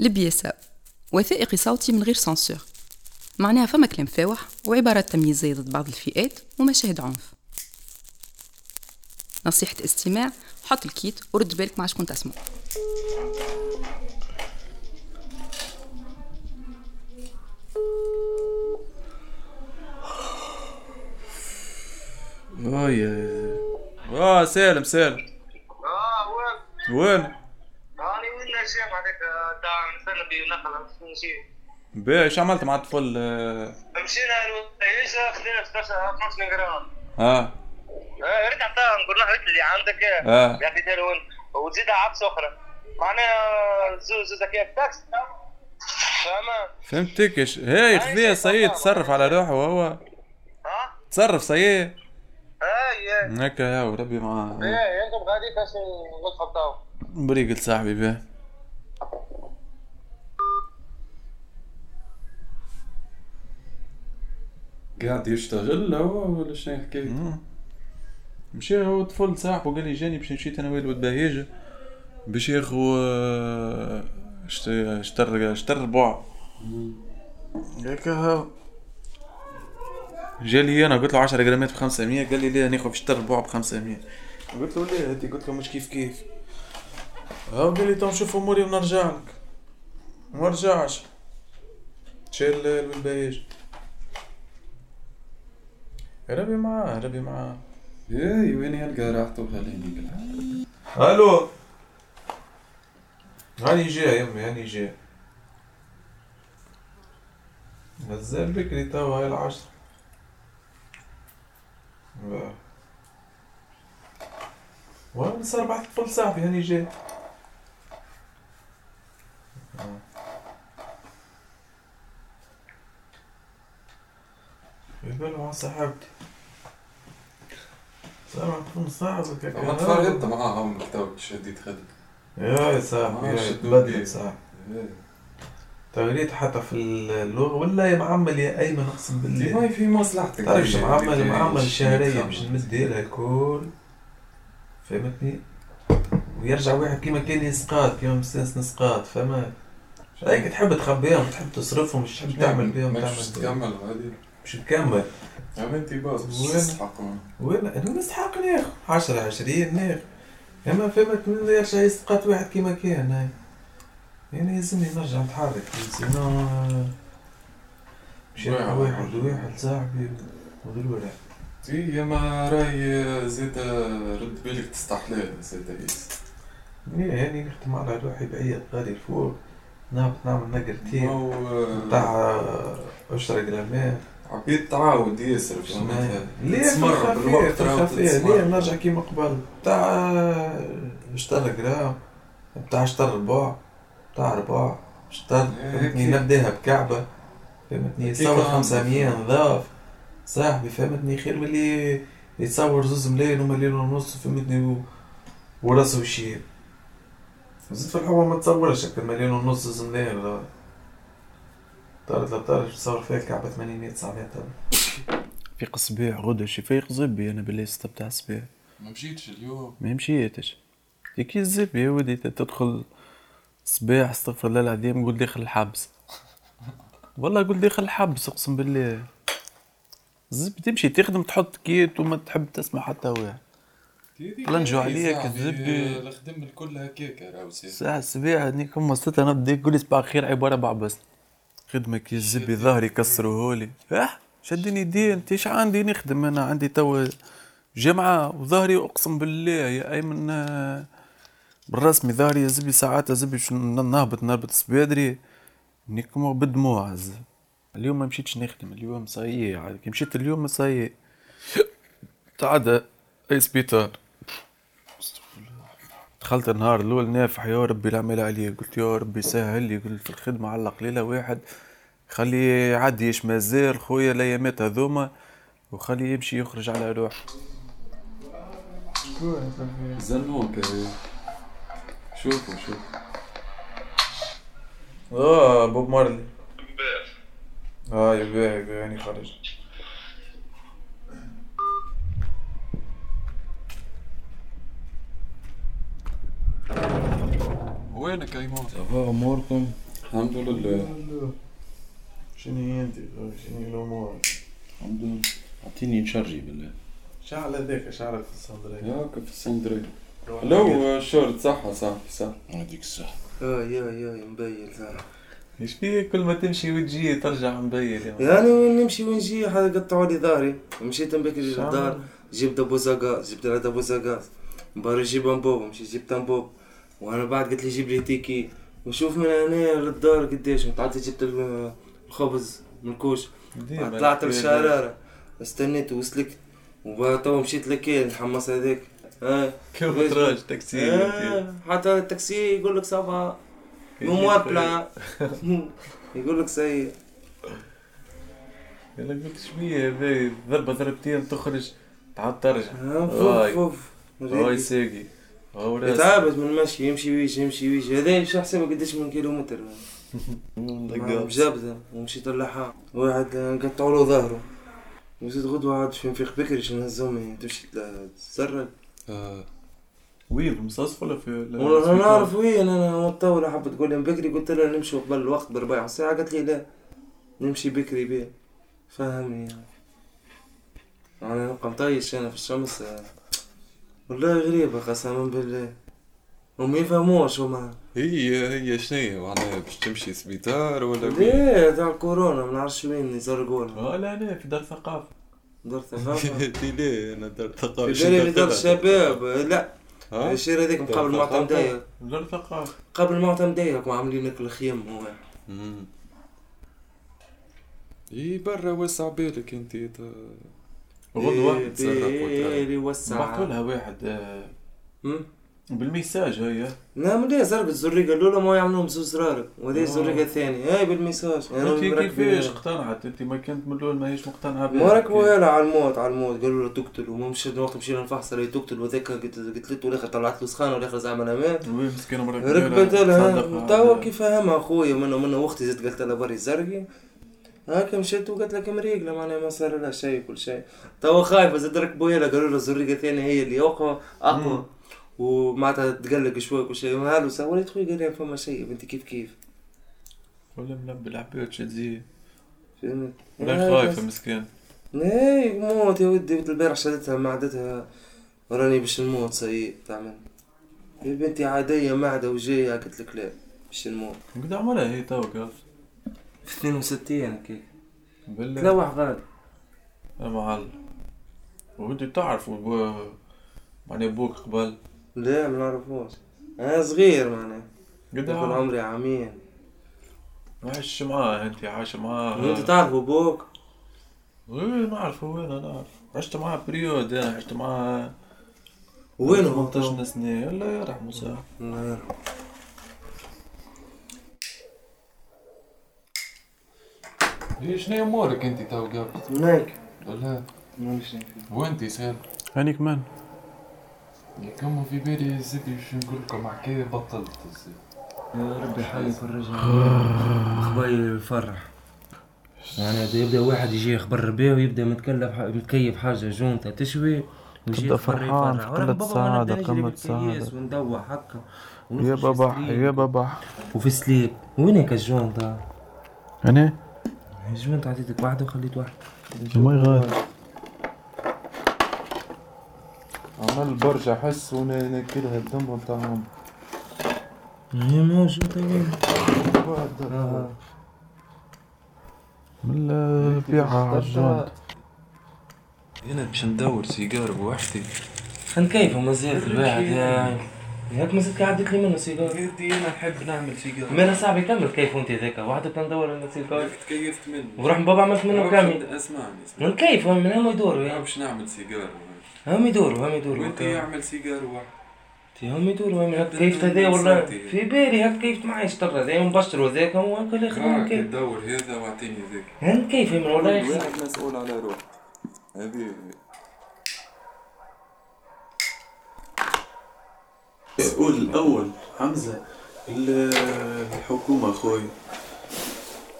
لبياسة وثائقي صوتي من غير سانسور. معناها فما كلام فاوح وعبارات تمييزية ضد بعض الفئات ومشاهد عنف. نصيحة استماع حط الكيت ورد بالك مع شكون تسمع. آه آه سالم سالم. آه وين؟ وين راني وين الشيخ هذاك تاع نستنى في نمشي باهي إيش عملت مع الطفل؟ مشينا إيش خذينا 16 12 جرام ها آه. ريت عطاها نقول له اللي عندك آه. يا أخي تلون وتزيد عبس أخرى. معناها زوز زوز كيف؟ تاكس. فاهمة؟ فهمتك. إيش هاي خذيه سيد تصرف على روحه وهو ها؟ تصرف سيد اي هكا يا وربي معاه إيه أنتم غادي كاش نتخطاو بريق صاحبي باه قاعد يشتغل هو ولا شنو حكايته؟ مشي هو طفل صاحبه قال لي جاني باش مشيت أنا والواد بهيجة. باش ياخو شت- اشتر اشتر ربع هكا جالي أنا قلت له 10 جرامات ب 500 قال لي ليه ناخذ اشتر ربع ب 500 قلت له ليه؟ هاتي قلت له مش كيف كيف. هاو قال لي تو نشوف أموري ونرجع لك. ما رجعش. شال الواد بهيجة. ربي معاه ربي معاه اي وين يلقى راحته خليني ألو هاني جاي يمي هاني جاي مازال بكري توا هاي العشرة. وأنا صار بعد طفل صاحبي هاني جاي. آه. يبالو مع صاحبتي. صاحبك هكا. ما تفرقت معاهم توك شديد خدك يا صاحبي يا تبدل. صاحبي إيه. تغريت حتى في اللغة ولا يا معمل يا أيمن أقسم بالله. ما في مصلحتك تعرف شو دي- معمل؟ دي- معمل شهرية باش نمد لها الكل فهمتني؟ ويرجع واحد كيما كان يسقاط كيما مستانس نسقاط فما هيك تحب تخبيهم تحب تصرفهم مش تحب تعمل بيهم تعمل بيهم. تكمل غادي مش تكمل يا بنتي باص مش وين؟ أنا نستحق ناخذ 10 20 ناخذ أما فهمت من يرجع يسقط واحد كيما كان هاي. يعني لازمني نرجع نتحرك. سينو مشي واحد. واحد صاحبي. وغير واحد تي يا ما راي زيد رد بالك تستحلال زيد يس يعني نخدم على روحي بعيد غادي الفوق. نهبط نعمل نقر تيم ما تاع 10 جرامات. عبيد تعاود ياسر ما- ليه تسمر الخفيف بالوقت ليه. نرجع كيما قبل؟ بتاع اشتر جرام بتاع اشتر ربع بتاع ربع اشتر إيه، فهمتني. نبداها بكعبة. فهمتني عندك. 500 نضاف صاحبي فهمتني خير من اللي يتصور زوز ملايين ومليون ونص فهمتني و... وراسه وشيب زدت في الحوار ما تصورش هكا مليون ونص زوز ملايين. لا طارت لا طارت تصور فيها الكعبة 800 900 في قصبيع غدا شي فيق زبي أنا باللي بتاع صبيع. ما مشيتش اليوم. ما مشيتش. كي الزبي يا ودي تدخل صباح استغفر الله العظيم قول داخل الحبس. والله قول داخل الحبس أقسم بالله. الزبي تمشي تخدم تحط كيت وما تحب تسمع حتى واحد. طلنجوا عليك الزبي. الخدم الكل هكاك راهو سي ساعة السبيعة هنيك هم ستة نبدا يقول صباح خير عبارة بعبس خدمة كي الزبي ظهري كسروهولي أه؟ شدني يدي انت إيش عندي نخدم؟ أنا عندي توا جمعة وظهري أقسم بالله يا أيمن آه، بالرسمي ظهري يا زبي ساعات يا زبي نهبط نهبط صبيدري نيكم بالدموع الزبي. اليوم ما مشيتش نخدم اليوم صايي كي مشيت اليوم صايي تعدى أي سبيطار. دخلت النهار الأول نافح يا ربي العمل عليه قلت يا ربي سهل لي. قلت في الخدمة على قليلة واحد. خليه يعدي إيش مازال خويا الايامات هذوما. وخليه يمشي يخرج على روح زنوك شوفوا شوفوا. آه بوب مارلي. آه يبيع يعني خرج. وينك يا ايمون؟ صباح أموركم؟ الحمد لله. شنو هي أنت؟ شنو الأمور؟ الحمد لله. أعطيني نشرجي بالله. شعل هذاك شعلك في الصندرية. ياك في السندري لو الشورت صح صاحبي صح. هذيك الصح آه يا يا مبين صح. إيش فيه كل ما تمشي وتجي ترجع مبين يا يعني نمشي ونجي حدا قطعوا لي داري. مشيت بكري. للدار جبت أبو زقاز جبت أبو زقاز مباري جيب أنبوب مشيت جبت أنبوب. وأنا بعد قلت لي جيب لي تيكي وشوف من هنا للدار قديش. طلعت جبت ال- الخبز من الكوش. طلعت الشرارة استنيت وسلكت وتوا مشيت لكين الحمص هذاك. آه كيف تراج تاكسي آه، حتى التاكسي يقول لك صافا. موابلة يقول لك سيء يلا قلت شبيه ضربة ضربتين تخرج تعاد ترجع. آه، هاي. فوف. يتعبد من المشي يمشي ويجي يمشي ويجي هذا مش حسابه قديش من كيلومتر. بجبدة ومشيت اللحام واحد قطعوا له ظهره. وزيد غدوة عاد في نفيق بكري شنو هزومي تمشي تسرق آه. وين في مصاص ولا في والله أنا نعرف وين أنا مطولة حبت تقول لي بكري قلت لها نمشي قبل الوقت بربع ساعة. قالت لي لا نمشي بكري بيه. فهمني يعني. أنا نبقى مطيش أنا في الشمس. والله غريبة قسما بالله. هم يفهموش هما هي هي شنو معناها باش تمشي سبيطار ولا؟ ليه؟ تاع كورونا ما نعرفش وين يزرقونا آه لا لا في دار ثقافة. دار ثقافة؟ ليه؟ أنا دار ثقافة في بالي دار؟ الشباب. لا؟ الشير هذاك قبل؟ مضايق دار ثقافة. قبل معطى مضايق وعاملين لك الخيم هو. إي برا وسع بالك أنت. غدوة؟ إيه، تسرق وسع بعثوا لها واحد آه،؟ بالميساج هي. لا من ليه زرقت الزريقة الأولى ما يعملوهم زوز زرارق وهذه آه. الزريقة الثانية هاي بالميساج. أنت كيفاش اقتنعت؟ أنت ما كنت من الأول ماهيش مقتنعة بها ما ركبوا هلا على الموت على الموت. قالوا له تقتل. وما مشيت وقت مشينا نفحص عليه تقتل. وذاك قلت له والاخر طلعت له سخانة والاخر زعما مات مرة ركبت لها. توا كيف فهمها أخويا؟ منه منه أختي زدت قلت لها بري زرقي. هاكا مشيت وقلت لك مريقلة معناها ما صار لها شيء كل شيء توا خايفة زاد ركبوا هلا قالوا له الزريقة الثانية هي اللي اقوى اقوى ومعناتها تقلق شوي كل شيء هالو سويت خويا قال لي فما شيء بنتي كيف كيف؟ ولا ملبي العباد فهمت؟ ولا خايفة مسكين. إيه موت يا ودي. قلت البارح شدتها معدتها راني باش نموت سيء تعمل. يا بنتي عادية معدة وجاية قلت لك لا باش نموت. قد عمرها هي تو قاف في 62 هكاك بالله. تلوح غادي يا معلم وانت تعرف وبو... معني أبوك قبل؟ لا ما نعرفوش. أنا صغير معناها. قد يكون عمري عامين. عايش معاه أنت عايش معاه. انت تعرف أبوك؟ إيه نعرف وين أنا نعرف عشت معاه بريود أنا عشت معاه وين هو 18 سنة. الله يرحمه الله. يرحمه. إيه شنو امورك انت تو قبل هناك لا مانيش وانت سال هانيك من كم في بالي زيد باش نقول لكم حكايه بطلت زيد. يا ربي حي يفرجها اخباري يفرح يعني يبدا واحد يجي يخبر بيه ويبدا متكلف متكيف حاجة جونتا تشوي يخبر فرحان. في وأنا سعادة، قمة سعادة. وندوح هكا يا بابا يا بابا وفي سليب وينك الجونتا؟ أنا الجونتا عطيتك واحدة وخليت واحدة. ما يغاد عمال برجع أحس وأنا ناكلها الدم نتاعهم هي موجوده وين؟ آه. من البيعة عالجون أنا باش ندور سيجار بوحدي خلينا كيف ما زالت الواحد يا؟ هيك ما زلت عديت لي منه سيجار قلتي أنا نحب نعمل سيجار ما أنا صاحبي كمل كيف وانت ذاك واحد ندور أنا سيجار تكيفت منه وراح من بابا عملت منه كامل اسمعني من كيف؟ هم من هم يدوروا ما يعني باش نعمل سيجار هم يدوروا هم يدوروا وأنت يعمل سيجار واحد. هم يدوروا هم هيك كيف هذا والله في بالي هيك كيف معي اشترى هذا مبشر وذاك هو الآخر من راك كيف تدور هذا واعطيني ذاك هم كيف من والله. واحد مسؤول على روحه هذه قول الأول حمزة ال- الحكومة خويا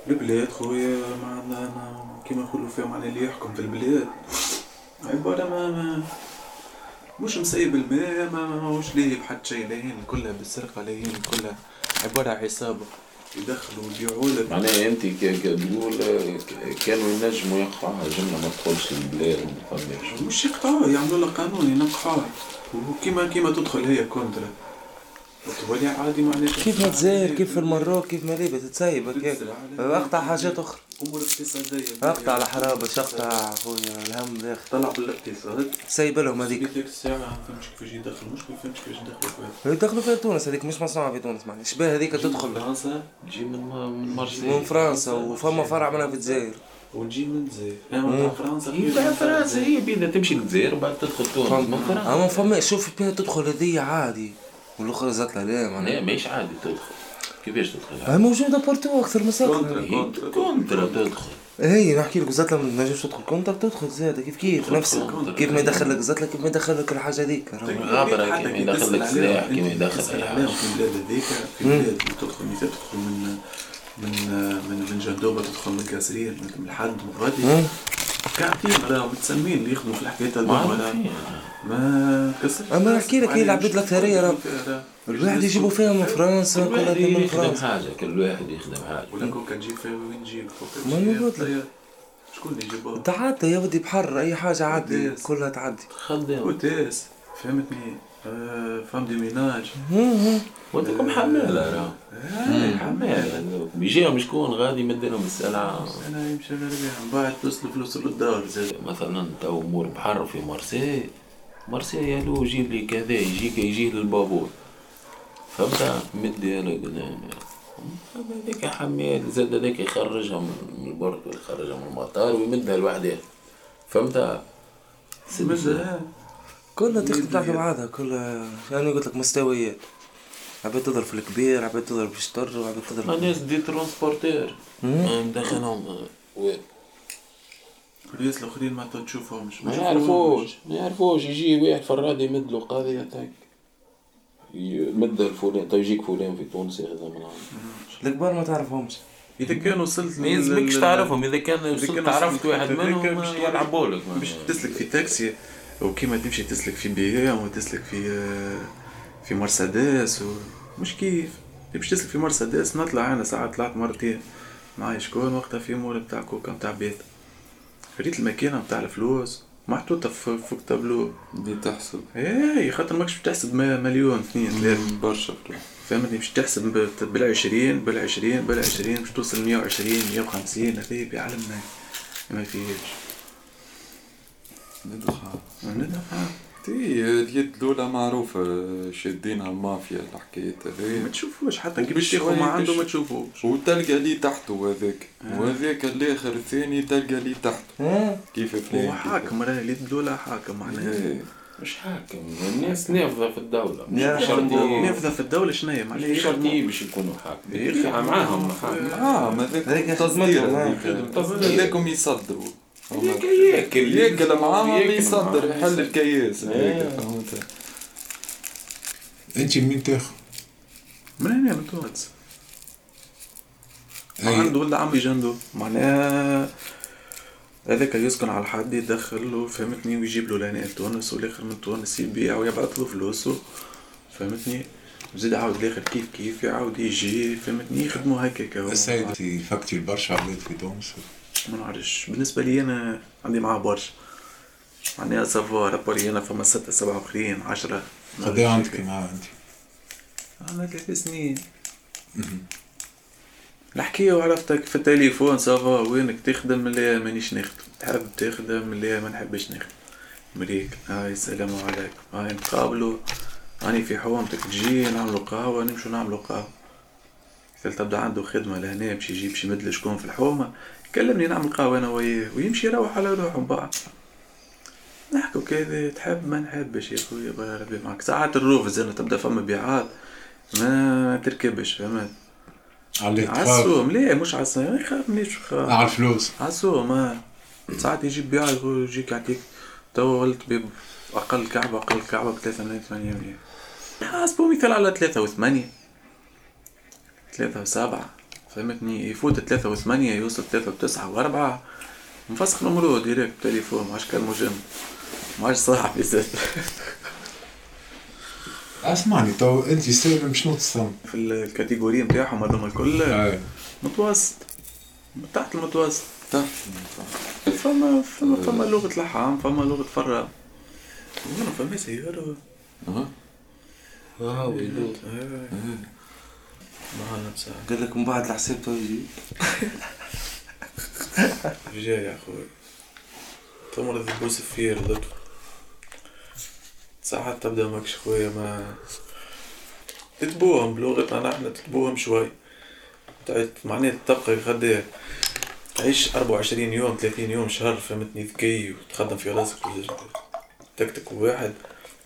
البلاد خويا ما- كيما نقولوا فيهم على اللي يحكم في البلاد. عبارة ما, ما مش مسيب الماء ما ما- ماهوش ليه بحد شيء لاهين كلها بالسرقة لاهين كلها عبارة عصابة. يدخلوا ويبيعوا لك. معناها أنت تقول كانوا ينجموا يقطعوها جملة ما تدخلش البلاد ما فماش مش يقطعوها يعملوا لها قانون ينقحوها. وكيما كيما تدخل هي contra. تولي عادي معناها كيف ما دزاير كيف في المروك كيف ما ليبة تتسيب هكاك أقطع حاجات أخرى. أمور اقتصادية. اقطع على اقطع خويا الهم داخل طلع بالاقتصاد. سيب لهم هذيك. ديك الساعة ما فهمتش كيفاش يدخل. مش ما فهمتش كيفاش يدخلوا فيها يدخلوا فيها تونس هذيك مش مصنوعة في تونس معناها. شبه هذيك؟ تدخل. فرنسا تجي من من مرسي من فرنسا وفما فرع منها في الجزائر. ونجي من الجزائر. فرنسا هي فرنسا. هي بينا تمشي للجزائر وبعد تدخل تونس. من فرنسا. أما فما شوف بها تدخل هذية عادي. والأخرى زات لا معناها. لا ماهيش عادي تدخل. كيفاش تدخل؟ هاي موجودة بورتو أكثر من ساكنة هي كونترا تدخل. هي نحكي لك زات ما تنجمش تدخل كونتر تدخل زاد كيف كيف نفس. كيف ما يدخل لك زات كيف ما يدخل لك الحاجة هذيك. غابرة كيما يدخل لك سلاح كيما يدخل اي حاجة في البلاد هذيك في بلاد تدخل مثال تدخل من من من من جندوبة تدخل من كاسرين من الحد من غادي راهم متسمين اللي يخدموا في الحكايات هذوما ولا معروفين. ما كسر أما نحكي لك هي العباد الأكثرية راه الواحد يجيبوا فيها من فرنسا كل واحد من يخدم فرنسا. حاجة كل واحد يخدم حاجة. ولا كوكا تجيب فيها وين تجيب كوكا ما نقول لك. شكون اللي يجيبها؟ تعدى يا ودي بحر أي حاجة عدي قديس. كلها تعدي خدام كوتاس فهمتني؟ آه، فهم دي ميناج وانتكم حمالة راه حمالة بيجيهم شكون غادي يمدلهم السلعة أنا يمشي من بعد توصل فلوس للدار زاد مثلا تو أمور بحر في مرسي مرسي يا له جيب لي كذا يجيك يجيه للبابور فهمت؟ مدي أنا هذاك حمال زاد هذاك يخرجها من البرد ولا يخرجها من المطار ويمدها لوحدها. فهمت؟ مزال كلها تخدم تحت بعضها كلها. يعني قلت لك مستويات عباد تضرب في الكبير عباد تضرب في الشطر وعباد تضرب الناس des transporteurs مدخلهم وين؟ الناس الآخرين ما تشوفهمش ما يعرفوش ما يعرفوش. يجي واحد فراد يمد له قضية تاك يمد الفلان تو يجيك فلان في تونس ياخذها من الكبار ما تعرفهمش. إذا كان وصلت ما يلزمكش تعرفهم. إذا كان إذا وصلت كان عرفت واحد منهم يلعبوا لك باش تسلك في تاكسي. وكيما تمشي تسلك في بي ام وتسلك في في مرسيدس. مش كيف. تمشي تسلك في مرسيدس نطلع أنا ساعات طلعت مرتين معايا شكون؟ وقتها في مول بتاع كوكا بتاع بيت. ريت الماكينة بتاع الفلوس. محطوطة في فوق تابلو. دي تحسب. إيه خاطر ماكش باش تحسب ما- مليون اثنين ثلاثة. برشا فهمتني؟ باش تحسب بالعشرين بالعشرين بالعشرين باش توصل مية وعشرين مية وخمسين. هذا بيعلمنا ما فيهش ندخل ندفع تي اليد الأولى معروفة شادينها المافيا الحكاية ما هذي تشوفوش حتى كي وباش باش تاخذ ما عنده ما تشوفوش. وتلقى لي تحته هذاك وهذاك الآخر الثاني تلقى لي تحته كيف فلان هو حاكم راه اليد الاولى حاكم معناها. إيه. مش حاكم. الناس نافذة في شرطي. نافذة في الدولة شنو معناها مش باش يكونوا حاكم. معاهم. حاكم آه ما ذاك هذيك تصدير. هذاكم يصدروا. ياكل ياكل ياكل معاهم يصدر. يحل الكياس إيه. فهمت انت منين تاخذ؟ من هنا من تونس. عنده ولد عمي جندو معناها هذاك يسكن على الحد يدخل له فهمتني ويجيب له لهنا تونس والآخر من تونس يبيع ويبعث له فلوسه فهمتني وزيد عاود الآخر كيف كيف يعاود يجي فهمتني يخدموا هكاك هو. السيد فكتي برشا عباد في تونس ما نعرفش. بالنسبة لي أنا عندي معاه برشا معناها سافا رابوري أنا فما ستة سبعة آخرين عشرة. قد إيه عندك معاه انت؟ أنا ثلاث سنين. الحكاية وعرفتك في التليفون سافا وينك؟ تخدم اللي مانيش نخدم. تحب تخدم اللي ما نحبش نخدم. مريك. هاي السلام عليكم. هاي نتقابلوا راني في حومتك تجي نعملوا قهوة نمشوا نعملوا قهوة. قلت تبدأ عنده خدمة لهنا باش يجيب شي مدل شكون في الحومة كلمني نعمل قهوة أنا وياه ويمشي يروح على روحه من بعد. نحكوا كذا تحب ما نحبش يا خويا ربي معك ساعات الروف زين تبدأ فما بيعات ما تركبش فهمت؟ على لا مش عالسوم يخاف مش خاف. على الفلوس. عالسوم آه ساعات يجيب بيع يقول يجيك يعطيك. تو ولت بيب أقل كعبة أقل كعبة بثلاثة ملايين ثمانية ملايين حاسبه مثال على ثلاثة وثمانية. ثلاثة وسبعة. فهمتني؟ يفوت ثلاثة وثمانية يوصل ثلاثة وتسعة وأربعة. مفسخ نمرو ديريكت تليفون ما عادش كان مجمد ما عادش صاحبي زاد أسمعني تو أنت سالم شنو تصنف؟ في الكاتيجوري نتاعهم هذوما الكل. متوسط. تحت المتوسط. تحت فما فما فما لغة لحام فما لغة فرا ما فما سيارة. آه آه قال لك من بعد الحساب تو يجي جاي يا أخوي. تمرض تبوس فيه لطف ساعات تبدأ ماكش خويا ما تتبوهم. بلغتنا نحن تتبوهم شوي. معناها تبقى غدا تعيش 24 يوم 30 يوم شهر فهمتني؟ ذكي وتخدم في راسك تكتك واحد.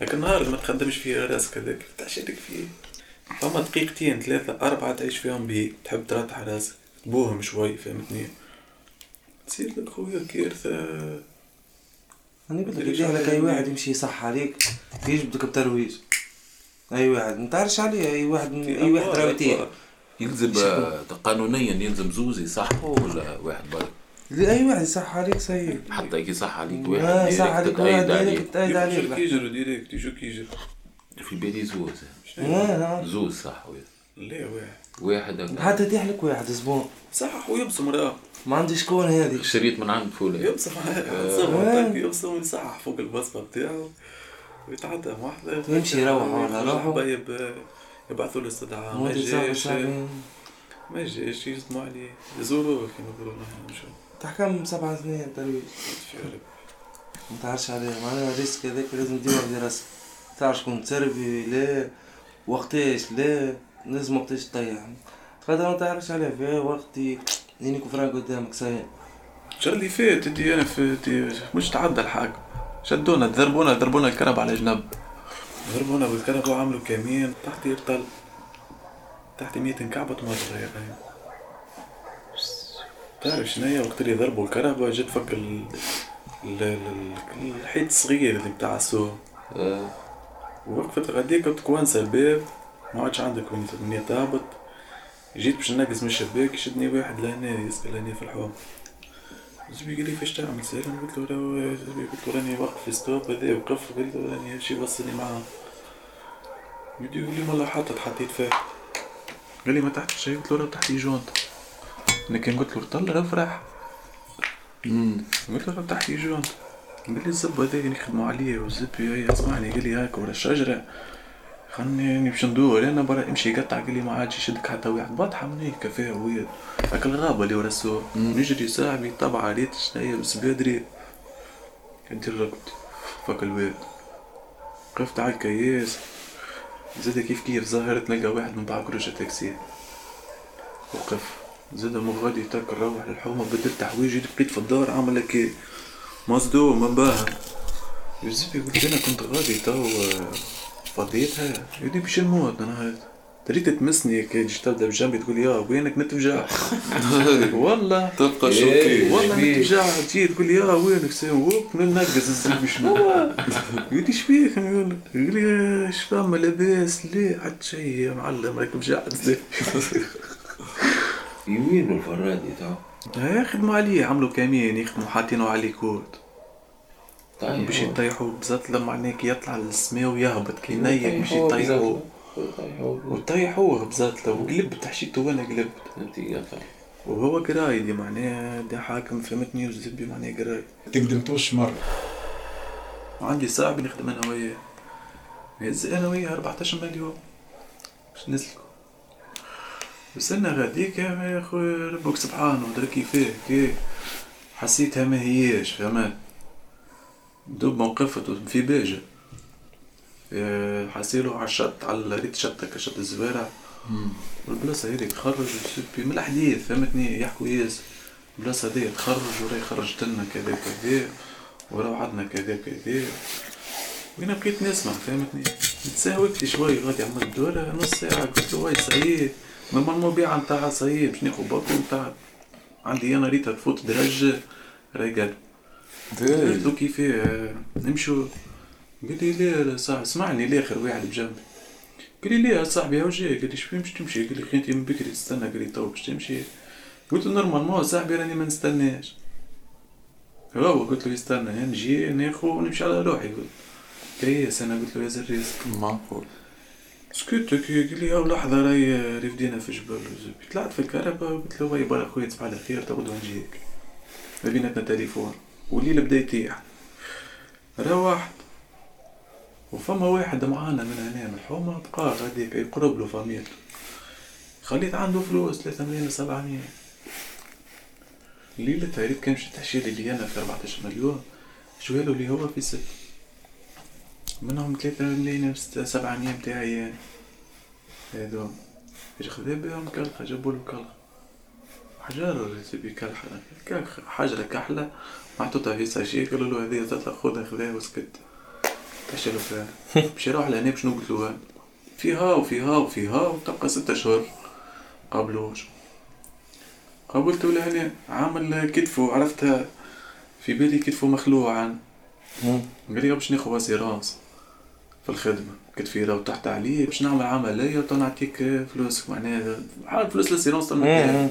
لكن نهار ما تخدمش فيه راسك هذاك. تعشتك فيه. فما دقيقتين ثلاثة أربعة تعيش فيهم بيه تحب ترتاح راسك تبوهم شوي فهمتني؟ تصير لك خويا كارثة. أنا قلت لك يجي لك أي واحد يمشي صح عليك يجبدك بترويج. أي واحد ما تعرفش عليه أي واحد أي واحد راوتين يلزم آه، قانونيا يلزم زوز يصحوا ولا واحد برك أي واحد يصح عليك سيء حتى كي صح عليك آه واحد صح عليك واحد تأيد تأيد عليك كيجروا ديريكت يشوف كيجروا؟ في بالي زوز آه، زوز صح لا واحد واحد آه. هكا. حتى تيح لك واحد زبون صح ويبصم راه ما عندي شكون هذه. شريط من عند فلان يبصم يبصم يبصم يصحح فوق البصمة بتاعه. ويتعدى واحدة. يمشي يروح على روحه. طيب يبعثوا له استدعاء. ما جاش ما جاش يصدموا عليه. يزوروه كيما يقولوا نحن نمشوا تحكم سبع سنين ترويج. في. ما تعرفش عليه. معناها ال risque هذاك لازم ديما بدراسة تعرف شكون؟ تسربي لا وقتاش لا لازم وقتاش تطيح. خاطر ما تعرفش عليه في وقتي. ينيكو فرانك قدامك سايق الشهر اللي فات؟ انتي أنا في انتي مش تعدى الحاجة شدونا ضربونا ضربونا الكرب على جنب ضربونا بالكرب وعملوا كمين. تحت يرتل تحت مية انكعبت مرة يا باين تعرف شنيا وقت اللي ضربوا الكرهبة جت فك ال ال- ال- الحيط الصغير اللي بتاع السوق. وقفت غاديك تكوانسة الباب ما عادش عندك وين تهبط. جيت باش نقص من الشباك شدني واحد لهنا يسأل لهنا في الحوم زبي قال لي فاش تعمل سالم قلت له زبي قلت له راني واقف في stop هذا وقف قال له راني شي وصلني معاه يدي يقول لي والله حاطط حطيت فيه. قال لي ما تحت شيء قلت له راه تحتي joint. أنا كان قلت له طلع فرح. قلت له راه تحتي joint. قال لي الزب هذا نخدموا عليه والزبي هي اسمعني قال لي هاك ورا الشجرة خلني باش ندور أنا برا امشي قطع قال لي ما عادش يشدك حتى واحد. بطحة من هيك فيها ويد هاك الغابة اللي ورا السوق. نجري صاحبي طبعا ريت شنيا بس بدري كنت ركبت فك الواد. وقفت على الكياس. زاد كيف كيف ظاهر تلقى واحد من بعد كروشة تاكسي. وقف. زاد مو غادي تاك نروح للحومة بدلت حوايجي بقيت في الدار عامل هكا مصدوم منباهر يوسف قلت أنا كنت غادي تو آه، فضيتها. يدي باش نموت أنا هاد تريد تمسني كي تبدا بجنبي تقول يا وينك نتفجع. والله. تبقى إيه. شوكي. والله نتفجع. تجي تقول لي يا وينك سام ووب ننقز الزلمة شنو؟ يدي شبيك يقول لي اش فما لاباس؟ ليه؟ حتى شيء يا معلم راك مجعد يمين الفرادي تاع يخدموا عليه عملوا كمين يخدموا حاطينه على كود طيب باش يطيحوا بزات لما معناك يطلع للسما ويهبط كي نيك باش يطيحوا وطيحوه بزات لو قلبت حشيته وأنا قلبت. يطلع وهو قرايدي معناه ده حاكم فهمتني وزبي معناه قرايد تقدمتوش مرة. وعندي صاحبي نخدم أنا وياه. يهز أنا وياه 14 مليون. باش نسلكوا وصلنا غاديك يا خويا ربك سبحانه درا كيفاه كي حسيتها ما هياش فهمت؟ دوب ما وقفت في باجة. آه، حسيلو على الشط على ريت شط هكا شط الزوارع والبلاصة هذيك تخرج من الحديث فهمتني؟ يحكوا ياس. البلاصة هذيا تخرج وراه خرجت لنا كذا كذا وراه عندنا كذا كذا. وأنا بقيت نسمع فهمتني؟ تساويت شوي غادي عملت دورة نص ساعة قلت له واي صعيب نورمالمون بيع نتاعها صعيب باش ناخذ باكو نتاع عندي أنا ريتها تفوت قاعد قلت له كيفاه؟ نمشوا قال لي لا صاحبي اسمعني الآخر واحد بجنبي قال لي ليه صاحبي هو جاي قال لي باش تمشي؟ قال لي خي انت من بكري تستنى. قال لي تو باش تمشي. قلت له نورمالمون صاحبي راني ما نستناش. هو قلت له يستنى. نجي ناخذ ونمشي على روحي. قلت كيس أنا قلت له يا زريس معقول. سكوت قال لي أو لحظه راهي بدينا في جبل طلعت في الكهرباء قلت له وي برا خويا تصبح على خير غدوه نجيك ما بيناتنا تليفون والليل بدا يطيح روحت وفما واحد معانا من هنا من الحومة بقى غاديك يقرب له فاميلته خليت عنده فلوس ثلاثة ملايين وسبعمية ليلتها ريت كان مشيت تحشي لي أنا في 14 مليون شوالو اللي هو في ست منهم ثلاثة ملايين سبعمية متاعي يعني. هذو إيش خذا بهم كلخة جابوا له كلخة. حجر تبي كلخة؟ حجرة كحلة محطوطة في ساشي قالوا له هذه تطلع خذها خذها وسكت له فيها؟ مشي يروح لهنا باش له فيها وفيها وفيها وتبقى ستة اشهر قابلوش قابلته لهنا. عامل كتفه عرفتها. في بالي كتفه مخلوعا قال لي باش ناخذ assurance في الخدمة. كتفي لو تحت عليه باش نعمل عملية وتنعطيك فلوسك. معناها حال فلوس تنعطيك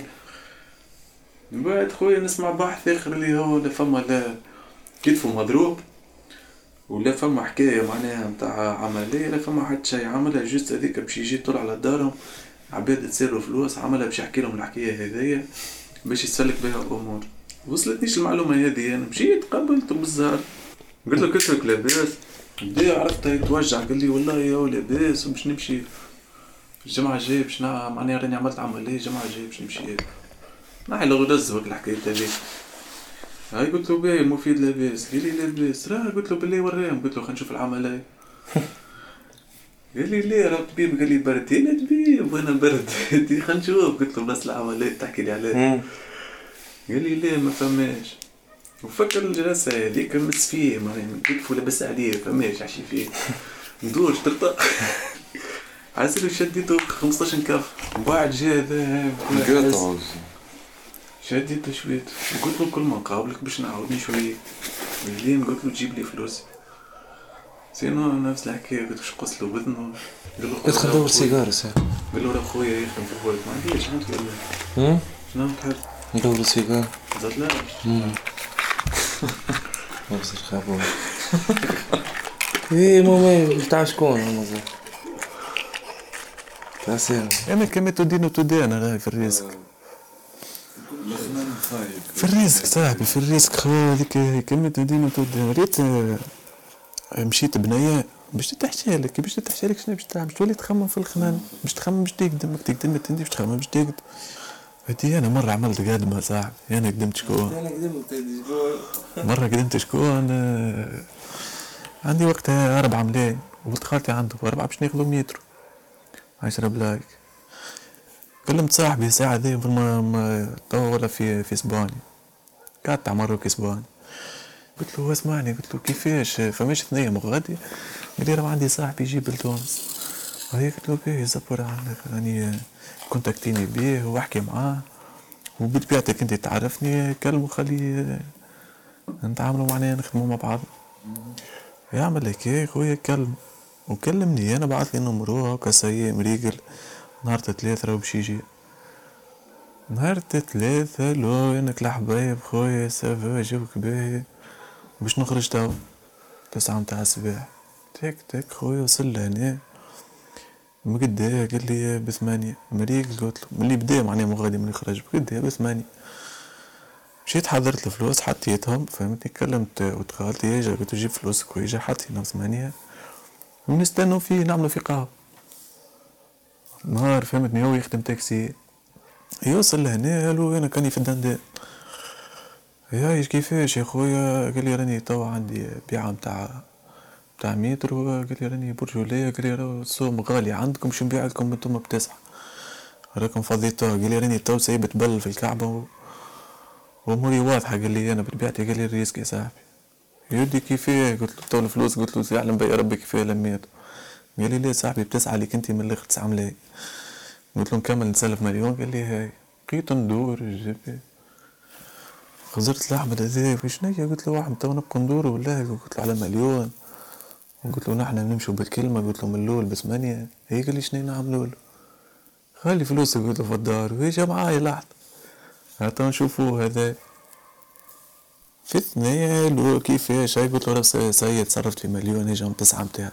من بعد خويا نسمع بحث آخر اللي هو لا فما لا كتفه مضروب ولا فما حكاية معناها متاع عملية لا فما حتى شي عملها. juste هذيك باش يجي يطلع على دارهم عباد تسيروا فلوس عملها باش يحكي لهم الحكاية هذيا باش يسلك بها الأمور. وصلتنيش المعلومة هذه أنا مشيت قابلته بالزهر. قلت له كتفك لاباس. بدا عرفت يتوجع قال لي والله يا لاباس وباش نمشي. الجمعة الجاية باش معناها راني عملت عملية الجمعة الجاية باش نمشي. نحي لو نزبك الحكاية هذيك هاي قلت له باهي مفيد لاباس. قال لي لاباس. راه قلت له بالله وراهم قلت له خلينا نشوف العملية. قال لي ليه؟ راه طبيب قال لي برد أنا طبيب وأنا برد خلينا نشوف. قلت له بس العملية تحكي لي عليها. قال لي ليه ما فماش. وفكر الجلسة هذيك مس فيه معناها كتفه لاباس عليه فماش عشي فيه. ندور شطرطة عسل شديته 15 كف ومن بعد جا هذا شديته شوية قلت له كل ما نقابلك باش نعاودني شوية. بعدين قلت له جيب لي فلوس. سينو نفس الحكاية. قلت له قص له وذنه قال له ادخل دور سيجارة قال له راه خويا يخدم في البولت ما عنديش تقول شنو تحب؟ ندور سيجارة. زاد لا. نفس الخابور إيه ماما بتاع شكون ماما تاع أنا كما تدين وتدان راهي في الرزق في الرزق صاحبي في الرزق خويا هذيك كما تدين وتدان ريت مشيت بنية باش تحشي لك باش تحشي لك شنو باش تعمل تولي تخمم في الخنان باش تخمم باش تقدم تقدم ما تندي باش تخمم باش تقدم هدي أنا مرة عملت قدمة صاحبي أنا قدمت شكون؟ أنا قدمت مرة قدمت شكون؟ آه، عندي وقتها أربعة ملايين وقلت خالتي عنده أربعة باش ناخذو مترو. عشرة بلاك. كلمت صاحبي ساعة ذي توا ولا في في إسبانيا. قعدت مروك إسبانيا. قلت له اسمعني قلت له كيفاش؟ فماش ثنين غادي قال لي راه عندي صاحبي يجيب لتونس قلت له باهي زبر عندك. راني كونتاكتيني بيه وأحكي معاه وبطبيعتك أنت تعرفني كلمه خلي نتعاملوا معناها نخدموا مع بعض. يعمل هيك خويا كلم وكلمني. أنا بعث لي نمرو هكا سي مريقل نهار ثلاثة راه باش يجي. نهار ثلاثة لو إنك الحبايب خويا سافا جوك باهي. باش نخرج تو تسعة متاع الصباح. تك تك خويا وصل لهنا. مقدا قال لي بثمانية مريق قلت له. ملي بدا معناها مو غادي من يخرج بقدا بثمانية مشيت حضرت الفلوس حطيتهم فهمتني؟ كلمت وتخالتي يجا قلت له جيب فلوسك ويجا حطينا ثمانية ونستنوا فيه نعملوا فيه قهوة. نهار فهمتني؟ هو يخدم تاكسي. يوصل لهنا قالوا أنا كاني في الدندان يا كيفاش يا خويا؟ قال لي راني توا عندي بيعة متاع متاع مترو قال لي راني برجولية قال لي راه السوم غالي. عندكم شو نبيع لكم أنتم بتسعة راكم فضيتوا قال لي راني تو سايب تبل في الكعبة و... وأموري واضحة. قال لي أنا بطبيعتي قال لي الريسك يا صاحبي. يدي كيفاه قلت له تو الفلوس قلت له يعلم بي ربي كيفاه لميت قال لي ليه صاحبي بتسعى لك أنت من الآخر تسعة ملايين قلت له نكمل نسلف مليون. قال لي هاي. بقيت ندور جبت خزرت لأحمد هذا واش نيا قلت له واحد تو نبقى ندور ولا؟ قلت له على مليون. وقلت له نحن نمشوا بالكلمة قلت له من الأول بثمانية هي قال لي شنو نعملوا له خلي فلوسك قلت له في الدار ويجا معايا لحظة. هاتا نشوفوا هذا. في الثنية لو كيفاش هاي قلت له راه سيد تصرفت في مليون هي جام تسعة متاع.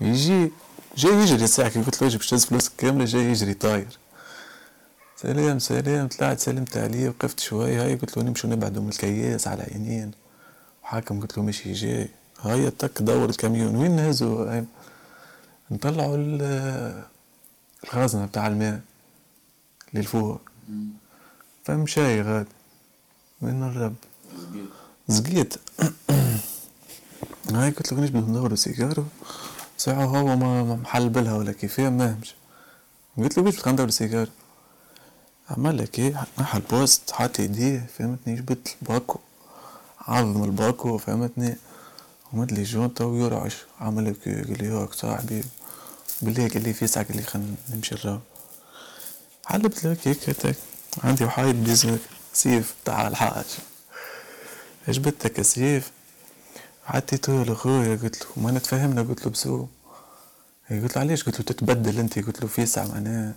يجي جاي يجري ساعة كي قلت له باش تهز فلوسك كاملة جاي يجري طاير. سلام سلام. طلعت سلمت عليه وقفت شوية هاي قلت له نمشوا نبعدوا من الكياس على عينين. وحاكم قلت له ماشي جاي. هاي تك دور الكاميون وين نهزوا هاي نطلعوا ال- الخزنة بتاع الماء للفوق. فمشاي غادي من الرب زقيت. هاي قلت له بدنا ندوروا سيجارو. ساعة هو ما ما محل بالها ولا كيفاه ما همش قلت له ليش بدنا ندوروا سيجارو. عمل لك إيه نحى البوست حط إيديه فهمتني؟ جبت الباكو. عظم الباكو فهمتني؟ ومد لي جونتا ويرعش عمل قال لي هاك صاحبي بالله قال لي في ساعة قال لي خلينا نمشي نراو حلبت لك هيك هتك عندي وحايد بيزك سيف بتاع الحاج. جبتك سيف؟ عطيته لخويا. قلت له ما نتفاهمنا قلت له بسوء. قلت له علاش؟ قلت له تتبدل أنت. قلت له في ساعة معناها.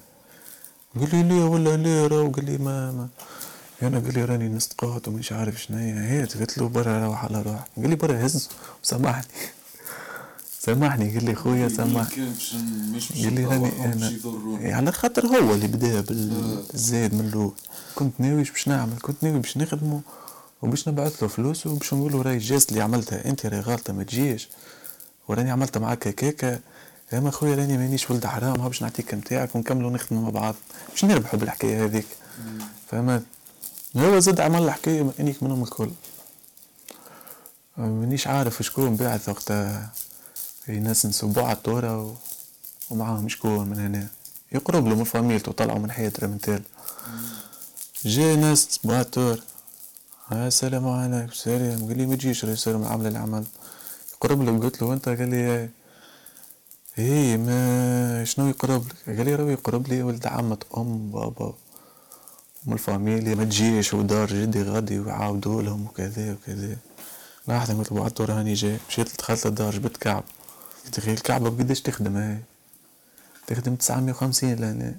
قال لي ليه؟ ولا ليه؟ راهو. قال لي ما, ما. أنا قال لي راني نسقط ومش عارف شنيا هيت قلت له برا روح على روح قال لي برا هز وسامحني. سامحني. قال لي خويا سامحني. قال لي راني أنا إيه، على خاطر هو اللي بدأ بالزايد من الأول. كنت ناوي باش نعمل كنت ناوي باش نخدمه وباش نبعث له فلوس وباش نقول له راهي الجاز اللي عملتها. أنت راهي غلطة ما تجيش. وراني عملتها معاك هكاكا. أما خويا راني مانيش ولد حرام ها باش نعطيك نتاعك ونكملوا نخدموا مع بعض. باش نربحوا بالحكاية هذيك. فهمت؟ هو زاد عمل الحكاية انيك منهم الكل. مانيش عارف شكون باعث وقتها. في ناس نسبوا على التورة و... ومعاهم شكون من هنا. يقرب له من فاميلته طلعوا من حياة رمتال جاي ناس تسبوا على التورة ها السلام عليكم سلام. قال لي ما تجيش راه يصير العمل. اللي عمل يقرب له قلت له انت قال لي إيه. ما شنو يقرب لك؟ قال لي راه يقرب لي ولد عمة أم بابا. من الفاميليا ما تجيش ودار جدي غادي ويعاودوا لهم وكذا وكذا. لحظة قلت بعد هاني جاي. مشيت دخلت الدار جبت كعب. له الكعبة بقديش تخدم هاي؟ تخدم 950 لهنا.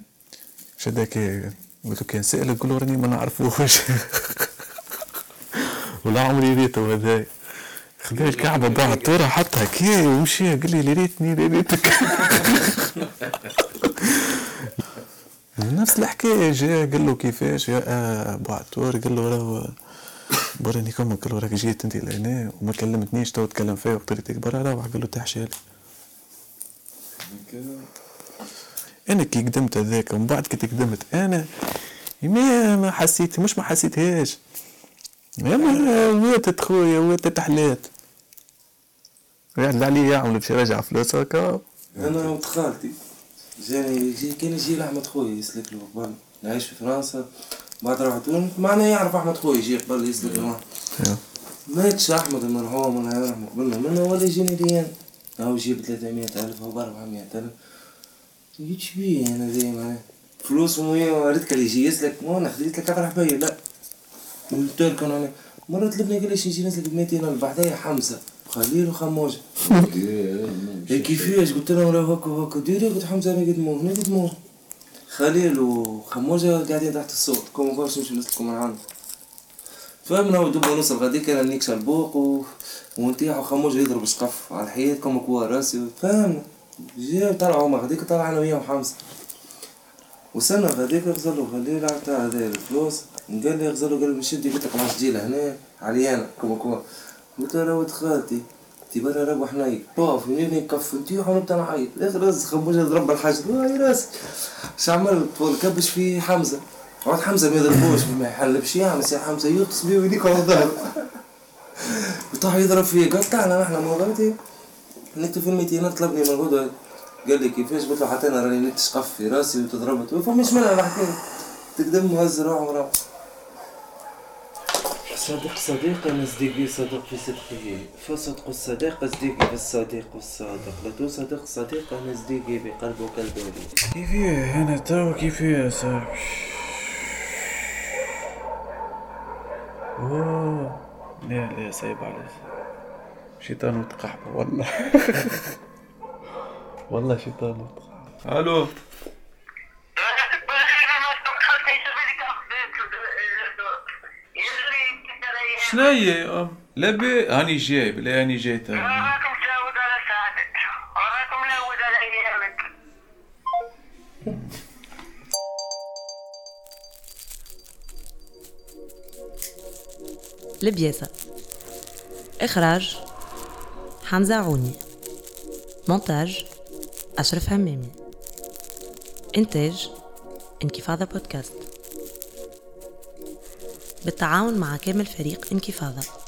شد هكا قلت له كان سألك قول راني ما نعرفوش. ولا عمري ريته هذايا خذا الكعبة باع التورة حطها. كي ومشي. قال لي ريتني ريتك. نفس الحكاية جا قال له كيفاش؟ يا آه بعتور قال له راهو براني كم قال له راك جيت أنت لهنا وما كلمتنيش تو تكلم فيا وقت اللي برا روح قال له تحشالي أنا كي قدمت هذاك ومن بعد كي قدمت أنا ما ما حسيت مش ما حسيتهاش. اما واتت خويا واتت حلات. قاعد علي يعمل باش يرجع فلوس هكا أنا ولد خالتي جاني جي كان يجي لأحمد خويا يسلك له قبل نعيش في فرنسا بعد روحت تونس معناها يعرف أحمد خويا يجي قبل يسلك له. ماتش أحمد المرحوم الله يرحمه قبلنا منه ولا يجيني ديان هاو يجيب 300 ألف هو ب 400 ألف. جيت بيه أنا ديما فلوس ويا ريتك اللي يجي يسلك مو أنا خديت لك 4 حبايب لا. قلت لك أنا مرة طلبني قال لي شي يجي نسلك ب 200 الف بعدها حمزة خليل وخموجة إيه كيفاش قلت لهم؟ راه هكا هكا ديري قلت حمزة أنا قدموه هنا قدموه خليل وخموجة قاعدين تحت الصوت. كوم باش نمشي نسلكوا من عندهم فهمنا ودب ونص غاديك أنا نيكش البوق و... ونطيح وخموج يضرب سقف على الحيط كما كوا راسي فهمنا. جا طلعوا هما غاديك طلع أنا وياهم حمزة. وسنة غاديك غزلوا. خليل عطا هذا الفلوس. قال لي غزلوا قال لي مشدي قلت لك معاش تجي لهنا علي أنا. كما كوا. قلت له ولد خالتي؟ تي برا راه حنايك طاف ينيني كف نتيح ونبدا نعيط. الآخر رز خموجة ضرب الحجر واي راسي اش عمل طول كبش في حمزة. عاد حمزة ما يضربوش ما يحلبش يعمل سي حمزة. يغطس بيه ويديك على الظهر. وطاح يضرب فيه قال طلعنا نحن مو غادي نكتب في الميتين طلبني من الغدوة قال لي كيفاش؟ قلت له حتى أنا راني نتشقف في راسي وتضربت. فماش منها الحكاية تقدم مهز روح وروح صديق صديق أنا صديقي صديق في صدقه. فصدق الصديق صديقي في الصديق والصادق لا تصدق صديق أنا صديقي بقلبه كالبولي كيفاه أنا توا كيفاه صاحبي أوه. لا لا صعيب عليك شيطان وتقحبه والله. والله شيطان وتقحبه. ألو. شناهي آه. لبي هاني جايب لا هاني جاي تاني. راكم تعود على سعدك وراكم نعود على ايامك البياسة إخراج حمزة عوني. مونتاج أشرف همامي إنتاج انكفاضة بودكاست. بالتعاون مع كامل فريق انكفاضة.